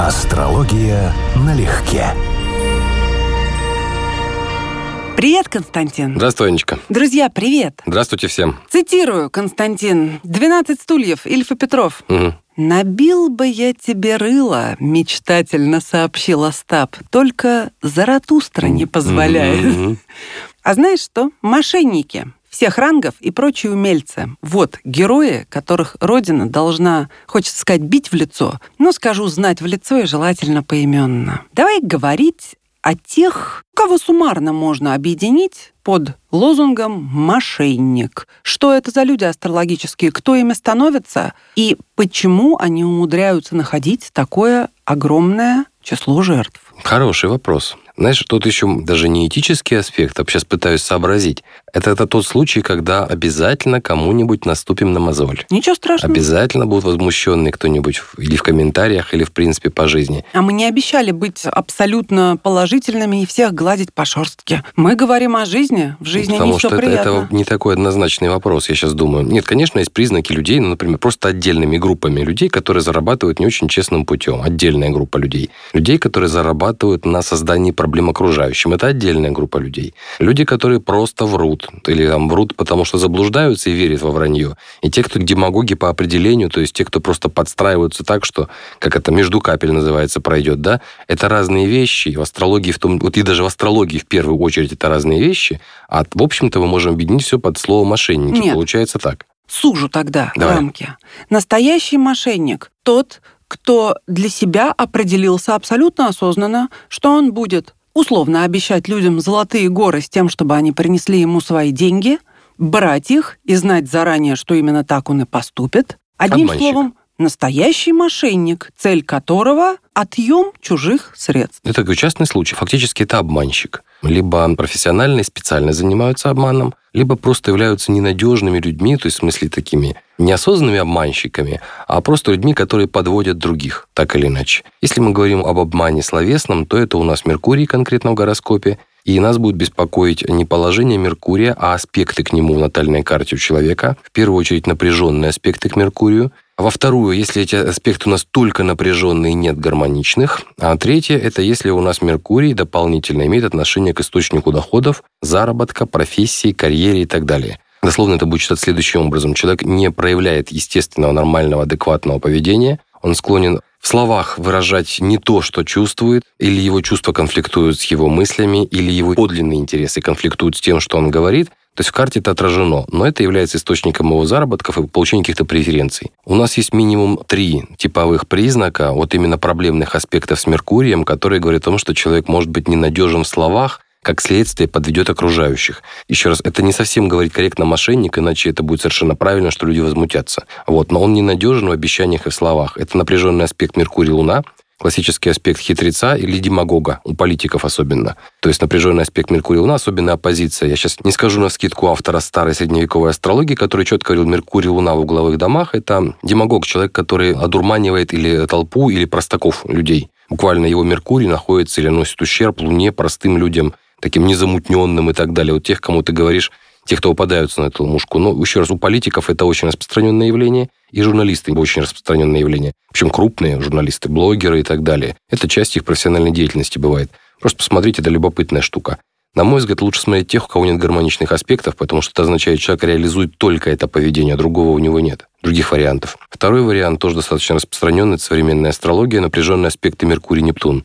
Астрология налегке. Привет, Константин. Здравствуй, Анечка. Друзья, привет. Здравствуйте всем. Цитирую, Константин. «12 стульев» Ильфа Петров. Мгм. «Набил бы я тебе рыло», — мечтательно сообщил Остап. «Только Заратустра не позволяет». Мгм. А знаешь что? Мошенники всех рангов и прочие умельцы. Вот герои, которых Родина должна, хочется сказать, бить в лицо, но скажу знать в лицо и желательно поименно. Давай говорить о тех, кого суммарно можно объединить под лозунгом «мошенник». Что это за люди астрологические, кто ими становится и почему они умудряются находить такое огромное число жертв? Хороший вопрос. Знаешь, тут еще даже не этический аспект, а сейчас пытаюсь сообразить. Это, это тот случай, когда обязательно кому-нибудь наступим на мозоль. Ничего страшного. Обязательно будут возмущенные кто-нибудь или в комментариях, или в принципе по жизни. А мы не обещали быть абсолютно положительными и всех гладить по шерстке. Мы говорим о жизни. В жизни Потому не все что это, приятно. это не такой однозначный вопрос, я сейчас думаю. Нет, конечно, есть признаки людей, ну, например, просто отдельными группами людей, которые зарабатывают не очень честным путем. Отдельная группа людей. Людей, которые зарабатывают на создании проблем окружающим. Это отдельная группа людей. Люди, которые просто врут. Или там врут, потому что заблуждаются и верят во вранье. И те, кто демагоги по определению, то есть те, кто просто подстраиваются так, что, как это, между капель называется, пройдет, да, это разные вещи. И в астрологии, в том, вот и даже в астрологии в первую очередь это разные вещи. А, в общем-то, мы можем объединить все под слово мошенники. Нет. Получается так. Сужу тогда Давай. рамки. Настоящий мошенник – тот, кто для себя определился абсолютно осознанно, что он будет условно обещать людям золотые горы с тем, чтобы они принесли ему свои деньги, брать их и знать заранее, что именно так он и поступит. Одним Обманщик. словом, настоящий мошенник, цель которого – отъем чужих средств. Это такой частный случай. Фактически это обманщик. Либо профессионально и специально занимаются обманом, либо просто являются ненадежными людьми, то есть в смысле такими неосознанными обманщиками, а просто людьми, которые подводят других, так или иначе. Если мы говорим об обмане словесном, то это у нас Меркурий конкретно в гороскопе, и нас будет беспокоить не положение Меркурия, а аспекты к нему в натальной карте у человека. В первую очередь напряженные аспекты к Меркурию. А во вторую, если эти аспекты у нас только напряженные нет гармоничных. А третье, это если у нас Меркурий дополнительно имеет отношение к источнику доходов, заработка, профессии, карьере и так далее. Дословно это будет читать следующим образом. Человек не проявляет естественного, нормального, адекватного поведения. Он склонен в словах выражать не то, что чувствует, или его чувства конфликтуют с его мыслями, или его подлинные интересы конфликтуют с тем, что он говорит. То есть в карте это отражено, но это является источником его заработков и получения каких-то преференций. У нас есть минимум три типовых признака вот именно проблемных аспектов с Меркурием, которые говорят о том, что человек может быть ненадежен в словах, как следствие подведет окружающих. Еще раз, это не совсем говорить корректно мошенник, иначе это будет совершенно правильно, что люди возмутятся. Вот, но он ненадежен в обещаниях и в словах. Это напряженный аспект Меркурий-Луна, классический аспект хитреца или демагога, у политиков особенно. То есть напряженный аспект Меркурия Луна, особенно оппозиция. Я сейчас не скажу на скидку автора старой средневековой астрологии, который четко говорил, Меркурий Луна в угловых домах, это демагог, человек, который одурманивает или толпу, или простаков людей. Буквально его Меркурий находится или носит ущерб Луне, простым людям, таким незамутненным и так далее. Вот тех, кому ты говоришь, тех, кто попадаются на эту ловушку. Но еще раз, у политиков это очень распространенное явление, и журналисты очень распространенное явление. Причем крупные журналисты, блогеры и так далее. Это часть их профессиональной деятельности бывает. Просто посмотрите, это любопытная штука. На мой взгляд, лучше смотреть тех, у кого нет гармоничных аспектов, потому что это означает, что человек реализует только это поведение, а другого у него нет. Других вариантов. Второй вариант, тоже достаточно распространенный, это современная астрология, напряженные аспекты Меркурий-Нептун.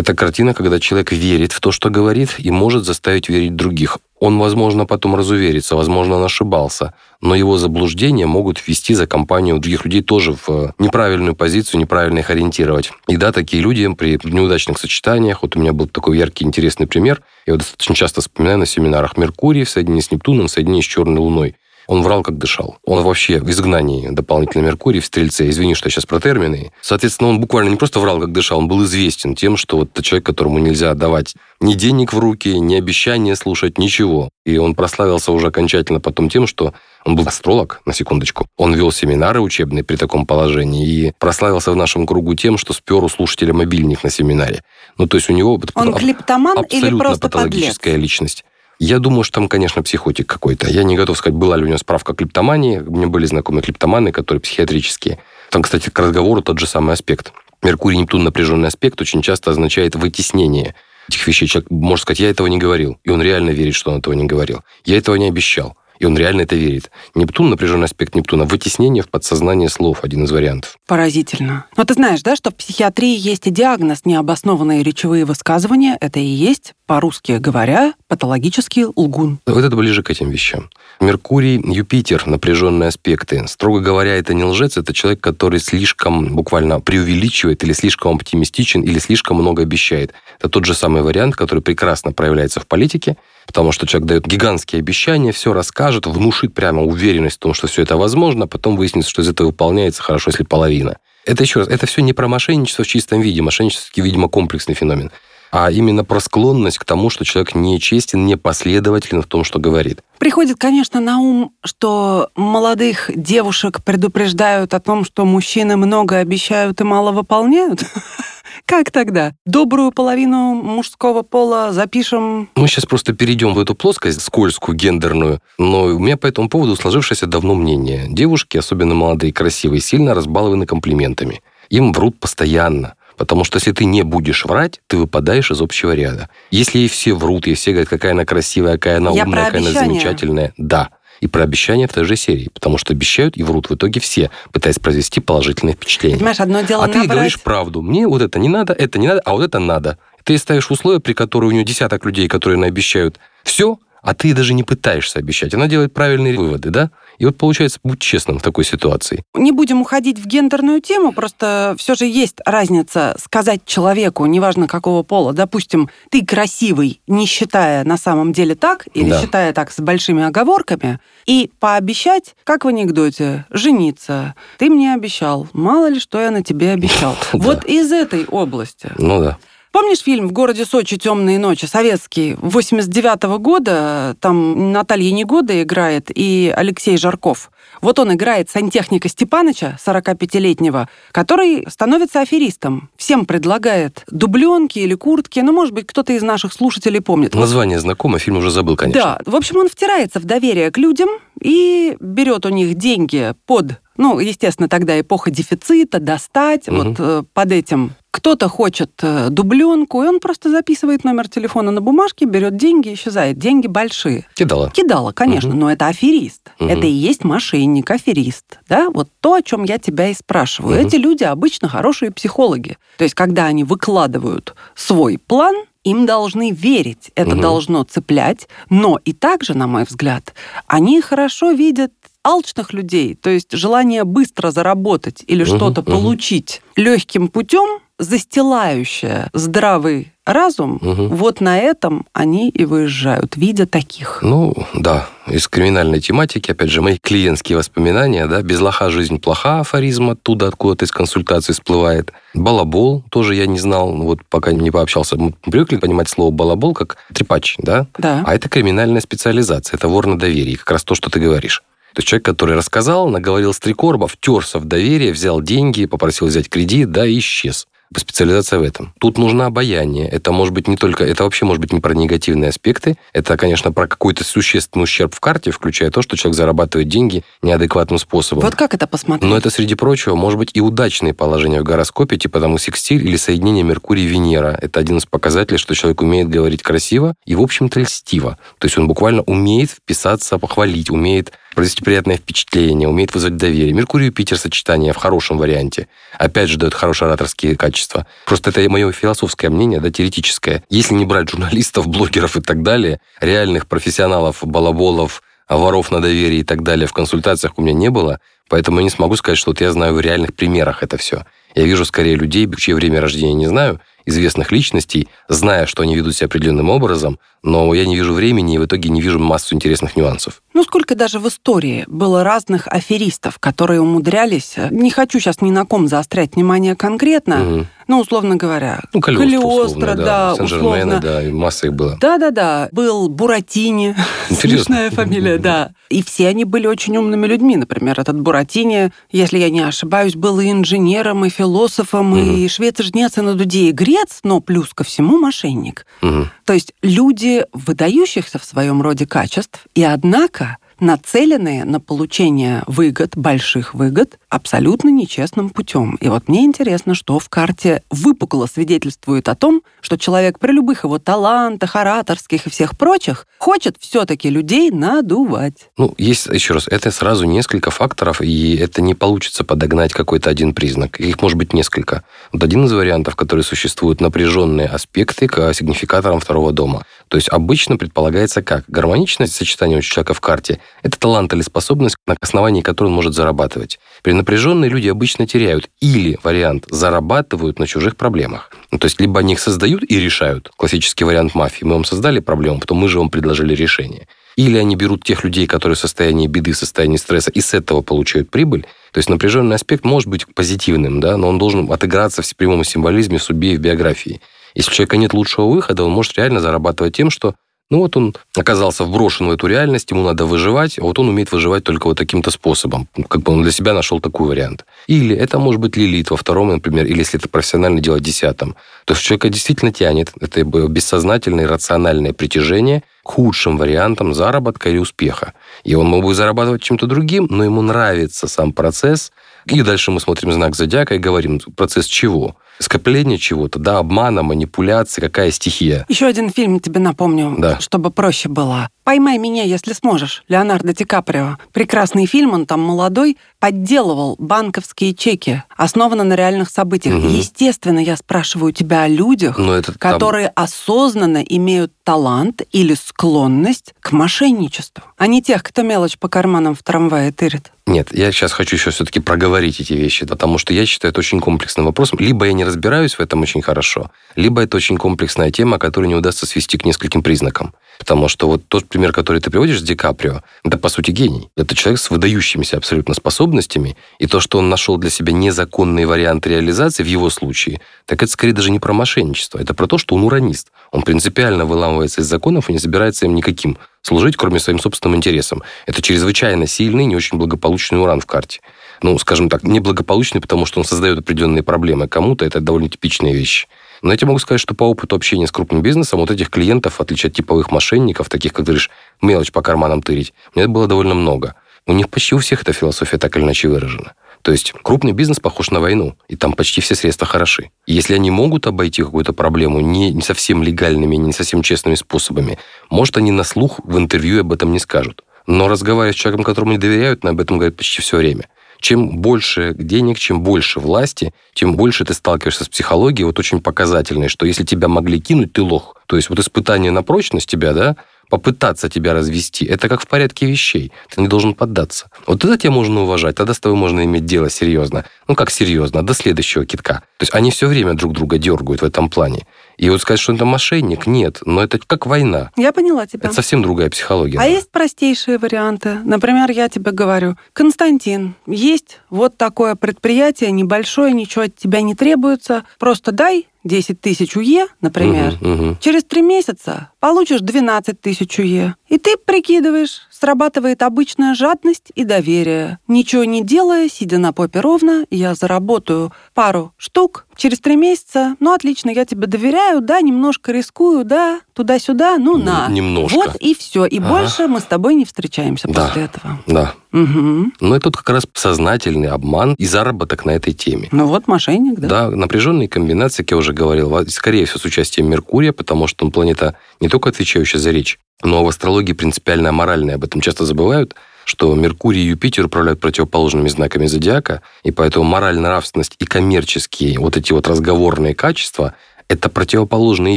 Это картина, когда человек верит в то, что говорит, и может заставить верить других. Он, возможно, потом разуверится, возможно, он ошибался, но его заблуждения могут ввести за компанию других людей тоже в э, неправильную позицию, неправильно их ориентировать. И да, такие люди при неудачных сочетаниях, вот у меня был такой яркий, интересный пример, я его достаточно часто вспоминаю на семинарах Меркурий в соединении с Нептуном, в соединении с Черной Луной. Он врал, как дышал. Он вообще в изгнании дополнительно Меркурий в Стрельце. Извини, что я сейчас про термины. Соответственно, он буквально не просто врал, как дышал, он был известен тем, что вот это человек, которому нельзя давать ни денег в руки, ни обещания слушать, ничего. И он прославился уже окончательно потом тем, что он был астролог, на секундочку. Он вел семинары учебные при таком положении и прославился в нашем кругу тем, что спер у слушателя мобильник на семинаре. Ну, то есть у него... Он клептоман или абсолютно просто подлец? патологическая личность. Я думаю, что там, конечно, психотик какой-то. Я не готов сказать, была ли у него справка клептомании. У меня были знакомые клептоманы, которые психиатрические. Там, кстати, к разговору тот же самый аспект. Меркурий-Нептун напряженный аспект очень часто означает вытеснение этих вещей. Человек может сказать, я этого не говорил. И он реально верит, что он этого не говорил. Я этого не обещал. И он реально это верит. Нептун, напряженный аспект Нептуна, вытеснение в подсознание слов, один из вариантов. Поразительно. Но ты знаешь, да, что в психиатрии есть и диагноз необоснованные речевые высказывания. Это и есть, по-русски говоря, патологический лгун. Вот это ближе к этим вещам. Меркурий, Юпитер, напряженные аспекты. Строго говоря, это не лжец, это человек, который слишком буквально преувеличивает или слишком оптимистичен, или слишком много обещает. Это тот же самый вариант, который прекрасно проявляется в политике, потому что человек дает гигантские обещания, все расскажет, внушит прямо уверенность в том, что все это возможно, а потом выяснится, что из этого выполняется хорошо, если половина. Это еще раз, это все не про мошенничество в чистом виде. Мошенничество, видимо, комплексный феномен а именно про склонность к тому, что человек нечестен, непоследователен в том, что говорит. Приходит, конечно, на ум, что молодых девушек предупреждают о том, что мужчины много обещают и мало выполняют. Как тогда? Добрую половину мужского пола запишем? Мы сейчас просто перейдем в эту плоскость скользкую, гендерную, но у меня по этому поводу сложившееся давно мнение. Девушки, особенно молодые, красивые, сильно разбалованы комплиментами. Им врут постоянно. Потому что если ты не будешь врать, ты выпадаешь из общего ряда. Если ей все врут, ей все говорят, какая она красивая, какая она Я умная, какая она замечательная. Да. И про обещания в той же серии. Потому что обещают и врут в итоге все, пытаясь произвести положительное впечатление. Понимаешь, одно дело А ты говоришь правду. Мне вот это не надо, это не надо, а вот это надо. Ты ставишь условия, при которых у нее десяток людей, которые обещают все, а ты даже не пытаешься обещать. Она делает правильные выводы, да? И вот получается, будь честным в такой ситуации. Не будем уходить в гендерную тему, просто все же есть разница сказать человеку, неважно какого пола, допустим, ты красивый, не считая на самом деле так, или да. считая так с большими оговорками, и пообещать, как в анекдоте, жениться. Ты мне обещал, мало ли что я на тебе обещал. Вот из этой области. Ну да. Помнишь фильм «В городе Сочи. Темные ночи», советский, 89 -го года? Там Наталья Негода играет и Алексей Жарков. Вот он играет сантехника Степаныча, 45-летнего, который становится аферистом. Всем предлагает дубленки или куртки. Ну, может быть, кто-то из наших слушателей помнит. Название знакомо, фильм уже забыл, конечно. Да. В общем, он втирается в доверие к людям и берет у них деньги под ну, естественно, тогда эпоха дефицита, достать, угу. вот э, под этим кто-то хочет э, дубленку, и он просто записывает номер телефона на бумажке, берет деньги, исчезает. Деньги большие. Кидала. Кидала, конечно, угу. но это аферист. Угу. Это и есть мошенник, аферист. Да? Вот то, о чем я тебя и спрашиваю. Угу. Эти люди обычно хорошие психологи. То есть, когда они выкладывают свой план, им должны верить, это угу. должно цеплять, но и также, на мой взгляд, они хорошо видят алчных людей, то есть желание быстро заработать или угу, что-то угу. получить легким путем, застилающее здравый разум, угу. вот на этом они и выезжают, видя таких. Ну, да, из криминальной тематики, опять же, мои клиентские воспоминания, да, без лоха жизнь плоха, афоризм оттуда, откуда-то из консультации всплывает. Балабол тоже я не знал, вот пока не пообщался. Мы привыкли понимать слово балабол как трепач, да? Да. А это криминальная специализация, это вор на доверии, как раз то, что ты говоришь. То есть человек, который рассказал, наговорил стрекорба, втерся в доверие, взял деньги, попросил взять кредит, да, и исчез специализация в этом. Тут нужно обаяние. Это может быть не только, это вообще может быть не про негативные аспекты. Это, конечно, про какой-то существенный ущерб в карте, включая то, что человек зарабатывает деньги неадекватным способом. Вот как это посмотреть? Но это, среди прочего, может быть и удачные положения в гороскопе, типа там секстиль или соединение Меркурий-Венера. Это один из показателей, что человек умеет говорить красиво и, в общем-то, льстиво. То есть он буквально умеет вписаться, похвалить, умеет произвести приятное впечатление, умеет вызвать доверие. Меркурий и Питер сочетание в хорошем варианте. Опять же, дает хорошие ораторские качества. Просто это мое философское мнение, да, теоретическое. Если не брать журналистов, блогеров и так далее, реальных профессионалов, балаболов, воров на доверие и так далее в консультациях у меня не было, поэтому я не смогу сказать, что вот я знаю в реальных примерах это все. Я вижу скорее людей, чье время рождения не знаю, известных личностей, зная, что они ведут себя определенным образом, но я не вижу времени и в итоге не вижу массу интересных нюансов. Ну, сколько даже в истории было разных аферистов, которые умудрялись, э, не хочу сейчас ни на ком заострять внимание конкретно, угу. ну, условно говоря, ну, Калиостро, да, да условно. да, масса их было. Да-да-да, был Буратини, смешная фамилия, да. И все они были очень умными людьми. Например, этот Буратини, если я не ошибаюсь, был и инженером, и философом, угу. и швец-жнец, и на дуде, и грец, но плюс ко всему мошенник. Угу. То есть люди выдающихся в своем роде качеств, и однако нацеленные на получение выгод, больших выгод, абсолютно нечестным путем. И вот мне интересно, что в карте выпукло свидетельствует о том, что человек при любых его талантах, ораторских и всех прочих хочет все-таки людей надувать. Ну, есть, еще раз, это сразу несколько факторов, и это не получится подогнать какой-то один признак. Их может быть несколько. Вот один из вариантов, который существует, напряженные аспекты к сигнификаторам второго дома. То есть обычно предполагается как? Гармоничность сочетания у человека в карте – это талант или способность, на основании которой он может зарабатывать. При напряженные люди обычно теряют. Или вариант – зарабатывают на чужих проблемах. Ну, то есть либо они их создают и решают. Классический вариант мафии. Мы вам создали проблему, потом мы же вам предложили решение. Или они берут тех людей, которые в состоянии беды, в состоянии стресса, и с этого получают прибыль. То есть напряженный аспект может быть позитивным, да, но он должен отыграться в прямом символизме, в судьбе и в биографии. Если у человека нет лучшего выхода, он может реально зарабатывать тем, что ну вот он оказался вброшен в эту реальность, ему надо выживать, а вот он умеет выживать только вот таким-то способом. Ну, как бы он для себя нашел такой вариант. Или это может быть лилит во втором, например, или если это профессионально делать десятом. То есть человека действительно тянет. Это бессознательное рациональное притяжение к худшим вариантам заработка или успеха. И он мог бы зарабатывать чем-то другим, но ему нравится сам процесс. И дальше мы смотрим знак зодиака и говорим, процесс чего? Скопление чего-то, да, обмана, манипуляции, какая стихия. Еще один фильм тебе напомню, да. чтобы проще было. «Поймай меня, если сможешь» Леонардо Ди Каприо. Прекрасный фильм, он там молодой, подделывал банковские чеки, основано на реальных событиях. Угу. Естественно, я спрашиваю тебя о людях, которые там... осознанно имеют талант или склонность к мошенничеству, а не тех, кто мелочь по карманам в трамвае тырит. Нет, я сейчас хочу еще все-таки проговорить эти вещи, потому что я считаю это очень комплексным вопросом. Либо я не разбираюсь в этом очень хорошо, либо это очень комплексная тема, которую не удастся свести к нескольким признакам. Потому что вот тот пример, который ты приводишь с Ди Каприо, это, по сути, гений. Это человек с выдающимися абсолютно способностями, и то, что он нашел для себя незаконные варианты реализации в его случае, так это скорее даже не про мошенничество, это про то, что он уранист. Он принципиально выламывается из законов и не собирается им никаким служить, кроме своим собственным интересам. Это чрезвычайно сильный, не очень благополучный уран в карте. Ну, скажем так, неблагополучный, потому что он создает определенные проблемы. Кому-то это довольно типичные вещи. Но я тебе могу сказать, что по опыту общения с крупным бизнесом вот этих клиентов, в отличие от типовых мошенников, таких, как ты говоришь, мелочь по карманам тырить, меня было довольно много. У них почти у всех эта философия так или иначе выражена. То есть крупный бизнес похож на войну, и там почти все средства хороши. И если они могут обойти какую-то проблему не, не совсем легальными, не совсем честными способами, может, они на слух в интервью об этом не скажут. Но разговаривая с человеком, которому не доверяют, на об этом говорят почти все время чем больше денег, чем больше власти, тем больше ты сталкиваешься с психологией, вот очень показательной, что если тебя могли кинуть, ты лох. То есть вот испытание на прочность тебя, да, попытаться тебя развести, это как в порядке вещей. Ты не должен поддаться. Вот это тебя можно уважать, тогда с тобой можно иметь дело серьезно. Ну, как серьезно, до следующего китка. То есть они все время друг друга дергают в этом плане. И вот сказать, что это мошенник, нет. Но это как война. Я поняла тебя. Это совсем другая психология. А есть простейшие варианты. Например, я тебе говорю, Константин, есть вот такое предприятие небольшое, ничего от тебя не требуется. Просто дай 10 тысяч УЕ, например, угу, угу. через три месяца получишь 12 тысяч УЕ. И ты прикидываешь, срабатывает обычная жадность и доверие. Ничего не делая, сидя на попе ровно, я заработаю пару штук через три месяца. Ну, отлично, я тебе доверяю, да, немножко рискую, да, туда-сюда, ну, на. Немножко. Вот и все. И ага. больше мы с тобой не встречаемся да. после этого. Да. Угу. Но это как раз сознательный обман и заработок на этой теме. Ну вот мошенник, да. Да, напряженные комбинации, как я уже говорил, скорее всего, с участием Меркурия, потому что он планета не только отвечающая за речь, но в астрологии принципиально аморальная. Об этом часто забывают, что Меркурий и Юпитер управляют противоположными знаками зодиака, и поэтому моральная нравственность и коммерческие вот эти вот разговорные качества – это противоположные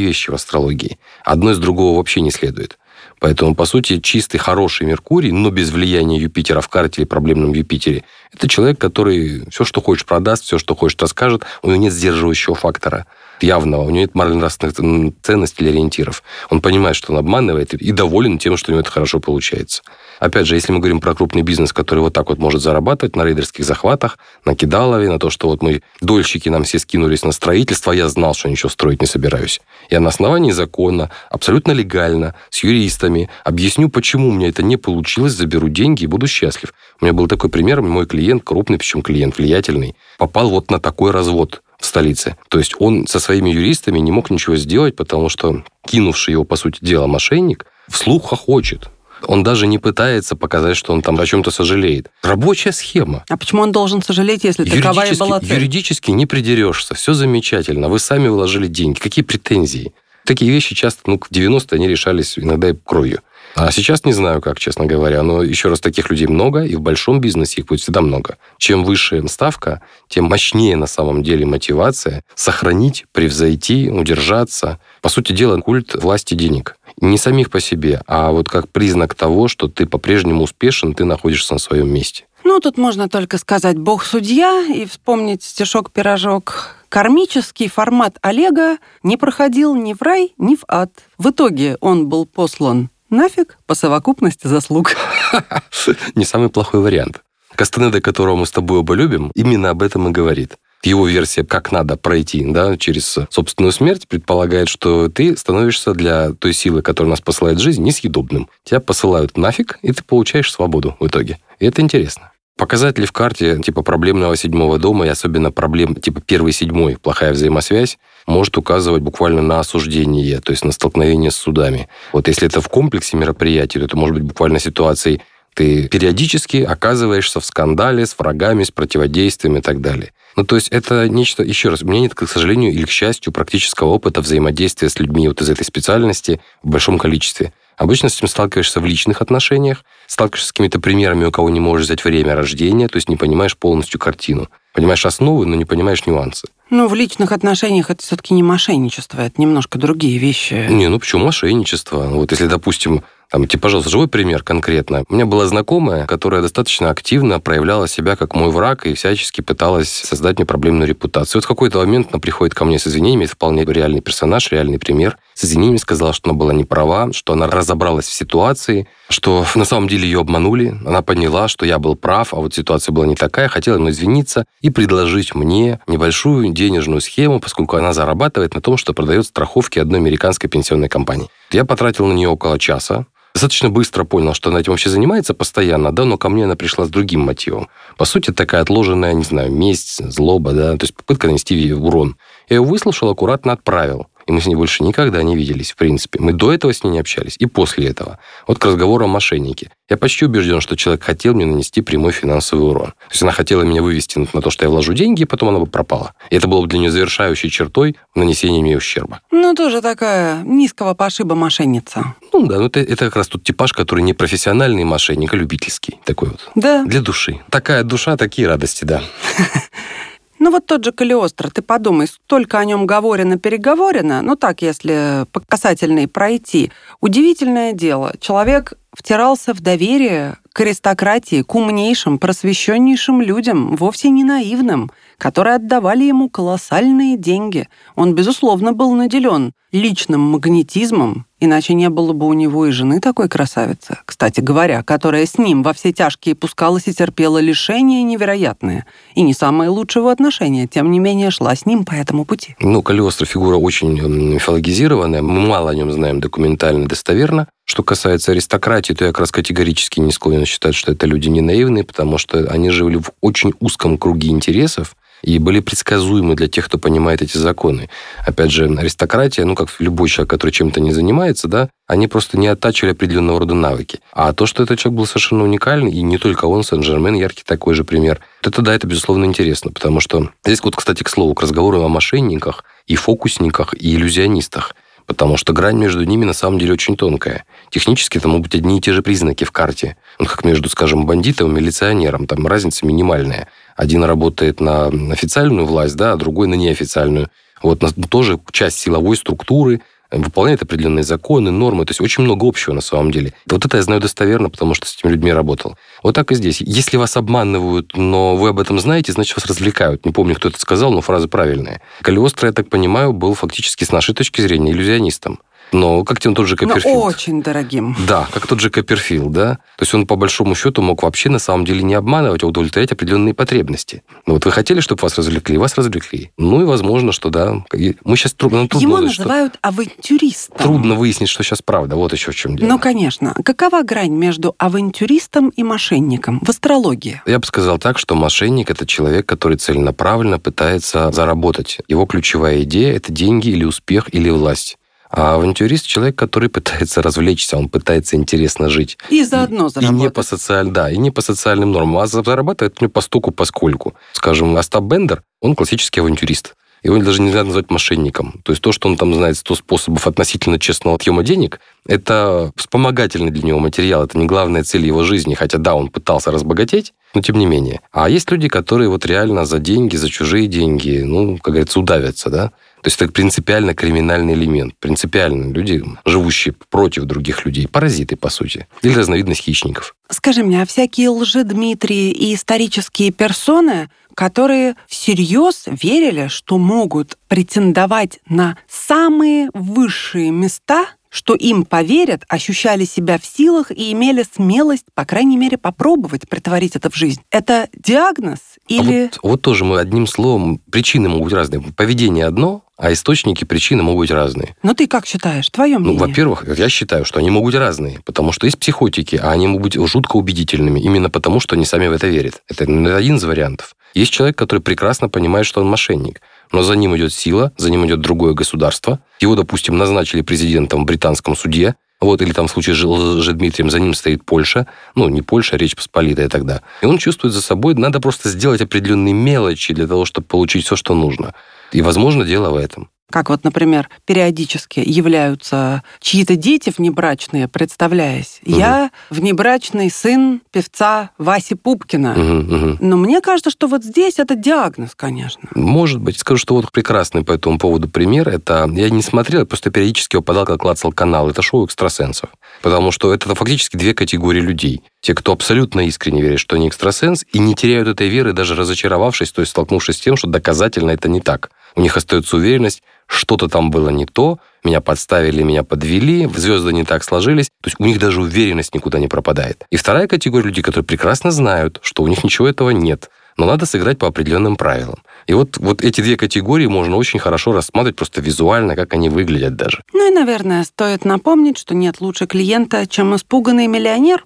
вещи в астрологии. Одно из другого вообще не следует. Поэтому, по сути, чистый, хороший Меркурий, но без влияния Юпитера в карте или проблемном Юпитере, это человек, который все, что хочешь, продаст, все, что хочешь, расскажет, у него нет сдерживающего фактора явного, у него нет морально-нравственных ценностей или ориентиров. Он понимает, что он обманывает и доволен тем, что у него это хорошо получается. Опять же, если мы говорим про крупный бизнес, который вот так вот может зарабатывать на рейдерских захватах, на кидалове, на то, что вот мы, дольщики, нам все скинулись на строительство, я знал, что ничего строить не собираюсь. Я на основании закона, абсолютно легально, с юристами, объясню, почему у меня это не получилось, заберу деньги и буду счастлив. У меня был такой пример, мой клиент, крупный, причем клиент, влиятельный, попал вот на такой развод в столице. То есть он со своими юристами не мог ничего сделать, потому что кинувший его, по сути дела, мошенник вслух хохочет Он даже не пытается показать, что он там о чем-то сожалеет. Рабочая схема. А почему он должен сожалеть, если такова и была цель? Юридически не придерешься. Все замечательно. Вы сами вложили деньги. Какие претензии? Такие вещи часто, ну, в 90-е они решались иногда и кровью. А сейчас не знаю, как, честно говоря. Но еще раз, таких людей много, и в большом бизнесе их будет всегда много. Чем выше ставка, тем мощнее на самом деле мотивация сохранить, превзойти, удержаться. По сути дела, культ власти денег. Не самих по себе, а вот как признак того, что ты по-прежнему успешен, ты находишься на своем месте. Ну, тут можно только сказать «Бог судья» и вспомнить стишок-пирожок. Кармический формат Олега не проходил ни в рай, ни в ад. В итоге он был послан нафиг по совокупности заслуг. Не самый плохой вариант. Кастанеда, которого мы с тобой оба любим, именно об этом и говорит. Его версия «как надо пройти да, через собственную смерть» предполагает, что ты становишься для той силы, которая нас посылает в жизнь, несъедобным. Тебя посылают нафиг, и ты получаешь свободу в итоге. И это интересно. Показатели в карте типа проблемного седьмого дома и особенно проблем типа первый седьмой, плохая взаимосвязь, может указывать буквально на осуждение, то есть на столкновение с судами. Вот если это в комплексе мероприятий, то это может быть буквально ситуацией ты периодически оказываешься в скандале с врагами, с противодействием и так далее. Ну, то есть это нечто, еще раз, у меня нет, к сожалению или к счастью, практического опыта взаимодействия с людьми вот из этой специальности в большом количестве. Обычно с этим сталкиваешься в личных отношениях, сталкиваешься с какими-то примерами, у кого не можешь взять время рождения, то есть не понимаешь полностью картину. Понимаешь основы, но не понимаешь нюансы. Ну, в личных отношениях это все-таки не мошенничество, это немножко другие вещи. Не, ну почему мошенничество? Вот если, допустим, там, тебе, пожалуйста, живой пример конкретно. У меня была знакомая, которая достаточно активно проявляла себя как мой враг и всячески пыталась создать мне проблемную репутацию. Вот в какой-то момент она приходит ко мне с извинениями, это вполне реальный персонаж, реальный пример. С извинениями сказала, что она была не права, что она разобралась в ситуации, что на самом деле ее обманули. Она поняла, что я был прав, а вот ситуация была не такая, хотела ему извиниться и предложить мне небольшую денежную схему, поскольку она зарабатывает на том, что продает страховки одной американской пенсионной компании. Я потратил на нее около часа, достаточно быстро понял, что она этим вообще занимается постоянно, да, но ко мне она пришла с другим мотивом. По сути, такая отложенная, не знаю, месть, злоба, да, то есть попытка нанести ей урон. Я ее выслушал, аккуратно отправил. И мы с ней больше никогда не виделись, в принципе. Мы до этого с ней не общались, и после этого. Вот к разговору о мошеннике. Я почти убежден, что человек хотел мне нанести прямой финансовый урон. То есть она хотела меня вывести на то, что я вложу деньги, и потом она бы пропала. И это было бы для нее завершающей чертой нанесения мне ущерба. Ну, тоже такая низкого пошиба мошенница. Ну да, ну это, это как раз тот типаж, который не профессиональный мошенник, а любительский. Такой вот. Да. Для души. Такая душа, такие радости, да. Ну вот тот же Калиостро, ты подумай, столько о нем говорено-переговорено, ну так, если по касательной пройти. Удивительное дело, человек втирался в доверие к аристократии, к умнейшим, просвещеннейшим людям, вовсе не наивным, которые отдавали ему колоссальные деньги. Он, безусловно, был наделен личным магнетизмом, иначе не было бы у него и жены такой красавицы, кстати говоря, которая с ним во все тяжкие пускалась и терпела лишения невероятные. И не самое лучшее отношение, тем не менее, шла с ним по этому пути. Ну, Калиостро фигура очень мифологизированная, мы мало о нем знаем документально достоверно. Что касается аристократии, то я как раз категорически не склонен считать, что это люди не наивные, потому что они жили в очень узком круге интересов, и были предсказуемы для тех, кто понимает эти законы. Опять же, аристократия, ну, как любой человек, который чем-то не занимается, да, они просто не оттачивали определенного рода навыки. А то, что этот человек был совершенно уникальный, и не только он, Сен-Жермен, яркий такой же пример, это, да, это, безусловно, интересно, потому что здесь вот, кстати, к слову, к разговору о мошенниках и фокусниках, и иллюзионистах потому что грань между ними на самом деле очень тонкая. Технически это могут быть одни и те же признаки в карте. Ну, как между, скажем, бандитом и милиционером. Там разница минимальная. Один работает на официальную власть, да, а другой на неофициальную. Вот тоже часть силовой структуры, выполняет определенные законы, нормы. То есть очень много общего на самом деле. Вот это я знаю достоверно, потому что с этими людьми работал. Вот так и здесь. Если вас обманывают, но вы об этом знаете, значит, вас развлекают. Не помню, кто это сказал, но фраза правильная. Калиостро, я так понимаю, был фактически с нашей точки зрения иллюзионистом. Но как тем тот же Копперфилд. Но очень дорогим. Да, как тот же Копперфилд, да. То есть он по большому счету мог вообще на самом деле не обманывать, а удовлетворять определенные потребности. Ну вот вы хотели, чтобы вас развлекли, вас развлекли. Ну и возможно, что да. Мы сейчас трудно, ну, трудно Его называют что... авантюристом. Трудно выяснить, что сейчас правда. Вот еще в чем дело. Ну, конечно. Какова грань между авантюристом и мошенником в астрологии? Я бы сказал так, что мошенник – это человек, который целенаправленно пытается заработать. Его ключевая идея – это деньги или успех, или власть. А авантюрист человек, который пытается развлечься, он пытается интересно жить. И заодно заработать. И не по социаль... да, и не по социальным нормам, а зарабатывает по стуку, поскольку. Скажем, Остап Бендер, он классический авантюрист. Его даже нельзя назвать мошенником. То есть то, что он там знает 100 способов относительно честного отъема денег, это вспомогательный для него материал, это не главная цель его жизни. Хотя да, он пытался разбогатеть, но тем не менее. А есть люди, которые вот реально за деньги, за чужие деньги, ну, как говорится, удавятся, да? То есть это принципиально криминальный элемент. Принципиально люди, живущие против других людей, паразиты, по сути. Или разновидность хищников. Скажи мне, а всякие лжи Дмитрии и исторические персоны, которые всерьез верили, что могут претендовать на самые высшие места, что им поверят, ощущали себя в силах и имели смелость, по крайней мере, попробовать притворить это в жизнь. Это диагноз или... А вот, вот тоже мы одним словом, причины могут быть разные. Поведение одно, а источники причины могут быть разные. Но ты как считаешь? Твое мнение? Ну, во-первых, я считаю, что они могут быть разные, потому что есть психотики, а они могут быть жутко убедительными, именно потому, что они сами в это верят. Это один из вариантов. Есть человек, который прекрасно понимает, что он мошенник, но за ним идет сила, за ним идет другое государство. Его, допустим, назначили президентом в британском суде, вот, или там в случае с Лжедмитрием за ним стоит Польша, ну, не Польша, а Речь Посполитая тогда. И он чувствует за собой, надо просто сделать определенные мелочи для того, чтобы получить все, что нужно. И, возможно, дело в этом как вот, например, периодически являются чьи-то дети внебрачные, представляясь. Угу. Я внебрачный сын певца Васи Пупкина. Угу, угу. Но мне кажется, что вот здесь это диагноз, конечно. Может быть. Скажу, что вот прекрасный по этому поводу пример. Это я не смотрел, просто периодически упадал, как клацал канал. Это шоу экстрасенсов. Потому что это фактически две категории людей. Те, кто абсолютно искренне верит, что они экстрасенс, и не теряют этой веры, даже разочаровавшись, то есть столкнувшись с тем, что доказательно это не так. У них остается уверенность, что-то там было не то, меня подставили, меня подвели, звезды не так сложились. То есть у них даже уверенность никуда не пропадает. И вторая категория людей, которые прекрасно знают, что у них ничего этого нет, но надо сыграть по определенным правилам. И вот, вот эти две категории можно очень хорошо рассматривать просто визуально, как они выглядят даже. Ну и, наверное, стоит напомнить, что нет лучше клиента, чем испуганный миллионер.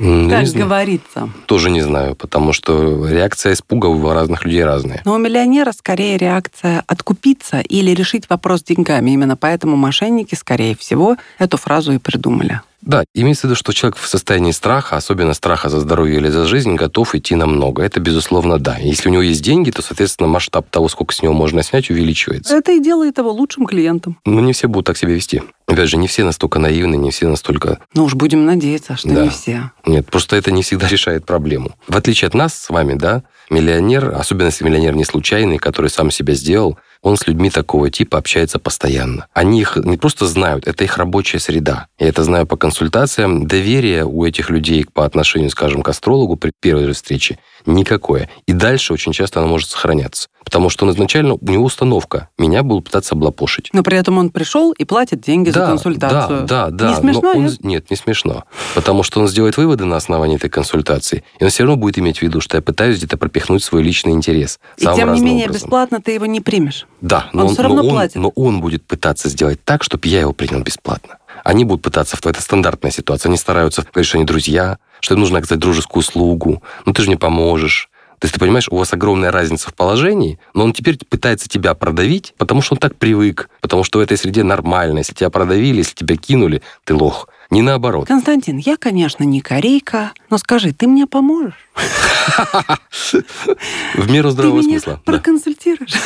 Ну, как говорится. Тоже не знаю, потому что реакция испуга у разных людей разная. Но у миллионера скорее реакция откупиться или решить вопрос деньгами. Именно поэтому мошенники, скорее всего, эту фразу и придумали. Да, имеется в виду, что человек в состоянии страха, особенно страха за здоровье или за жизнь, готов идти на много. Это, безусловно, да. Если у него есть деньги, то, соответственно, масштаб того, сколько с него можно снять, увеличивается. Это и делает его лучшим клиентом. Но не все будут так себя вести. Опять же, не все настолько наивны, не все настолько... Ну уж будем надеяться, что да. не все. Нет, просто это не всегда решает проблему. В отличие от нас с вами, да, миллионер, особенно если миллионер не случайный, который сам себя сделал, он с людьми такого типа общается постоянно. Они их не просто знают, это их рабочая среда. Я это знаю по консультациям. Доверие у этих людей по отношению, скажем, к астрологу при первой же встрече никакое. И дальше очень часто оно может сохраняться. Потому что он изначально, у него установка, меня будут пытаться облапошить. Но при этом он пришел и платит деньги да, за консультацию. Да, да, да. Не смешно, но он, нет? Нет, не смешно. Потому что он сделает выводы на основании этой консультации, и он все равно будет иметь в виду, что я пытаюсь где-то пропихнуть свой личный интерес. И тем не менее, образом. бесплатно ты его не примешь. Да, но он, он все равно но платит. Он, но он будет пытаться сделать так, чтобы я его принял бесплатно. Они будут пытаться, это стандартная ситуация, они стараются говорить, что они друзья, что им нужно оказать дружескую услугу, ну ты же не поможешь, то есть ты понимаешь, у вас огромная разница в положении, но он теперь пытается тебя продавить, потому что он так привык, потому что в этой среде нормально. Если тебя продавили, если тебя кинули, ты лох. Не наоборот. Константин, я, конечно, не корейка, но скажи, ты мне поможешь? В меру здравого смысла. Проконсультируешь?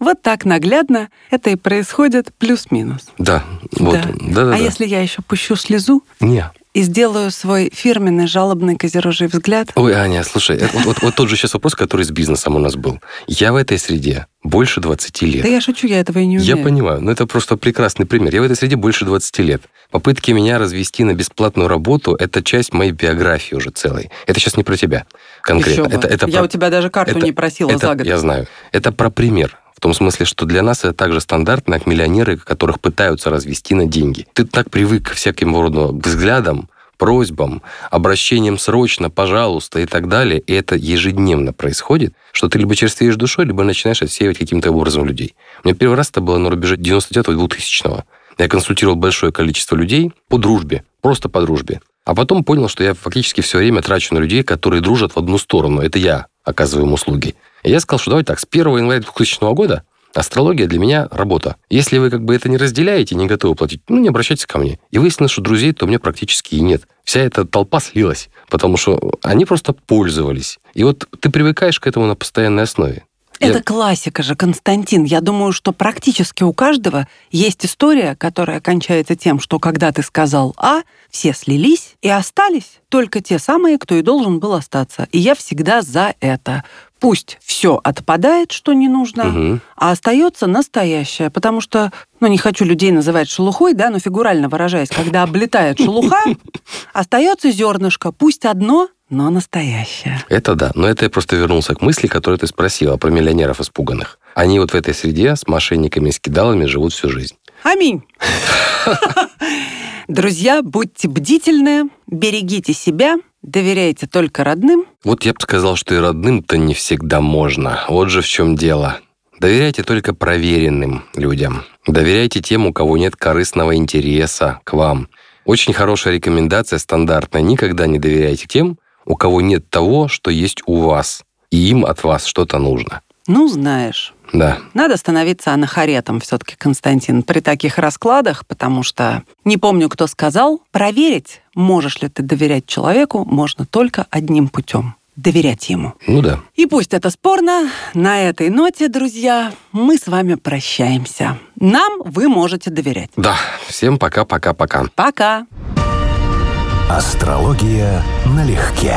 Вот так наглядно это и происходит плюс-минус. Да, вот. Да, да, а если я еще пущу слезу? Не и сделаю свой фирменный жалобный козерожий взгляд. Ой, Аня, слушай, вот, вот, вот тот же сейчас вопрос, который с бизнесом у нас был. Я в этой среде больше 20 лет. Да я шучу, я этого и не умею. Я понимаю, но это просто прекрасный пример. Я в этой среде больше 20 лет. Попытки меня развести на бесплатную работу – это часть моей биографии уже целой. Это сейчас не про тебя конкретно. Еще это, это я про... у тебя даже карту это, не просила это, за год. Я знаю. Это про пример. Том смысле, что для нас это также стандартно, как миллионеры, которых пытаются развести на деньги. Ты так привык к всяким роду взглядам, просьбам, обращением срочно, пожалуйста и так далее, и это ежедневно происходит, что ты либо черствеешь душой, либо начинаешь отсеивать каким-то образом людей. У меня первый раз это было на рубеже 99-2000. Я консультировал большое количество людей по дружбе, просто по дружбе. А потом понял, что я фактически все время трачу на людей, которые дружат в одну сторону. Это я оказываю им услуги. Я сказал, что давайте так, с 1 января 2000 года Астрология для меня работа. Если вы как бы это не разделяете, не готовы платить, ну, не обращайтесь ко мне. И выяснилось, что друзей-то у меня практически и нет. Вся эта толпа слилась, потому что они просто пользовались. И вот ты привыкаешь к этому на постоянной основе. Это Я... классика же, Константин. Я думаю, что практически у каждого есть история, которая кончается тем, что когда ты сказал «А», все слились и остались только те самые, кто и должен был остаться. И я всегда за это. Пусть все отпадает, что не нужно, угу. а остается настоящее. Потому что, ну, не хочу людей называть шелухой, да, но фигурально выражаясь, когда облетает шелуха, остается зернышко. Пусть одно, но настоящее. Это да. Но это я просто вернулся к мысли, которую ты спросила про миллионеров испуганных. Они вот в этой среде с мошенниками и скидалами живут всю жизнь. Аминь. Друзья, будьте бдительны, берегите себя, доверяйте только родным. Вот я бы сказал, что и родным-то не всегда можно. Вот же в чем дело. Доверяйте только проверенным людям. Доверяйте тем, у кого нет корыстного интереса к вам. Очень хорошая рекомендация, стандартная. Никогда не доверяйте тем, у кого нет того, что есть у вас, и им от вас что-то нужно. Ну, знаешь. Да. Надо становиться анахаретом все-таки, Константин, при таких раскладах, потому что, не помню, кто сказал, проверить, можешь ли ты доверять человеку, можно только одним путем доверять ему. Ну да. И пусть это спорно, на этой ноте, друзья, мы с вами прощаемся. Нам вы можете доверять. Да. Всем пока-пока-пока. Пока. Астрология налегке.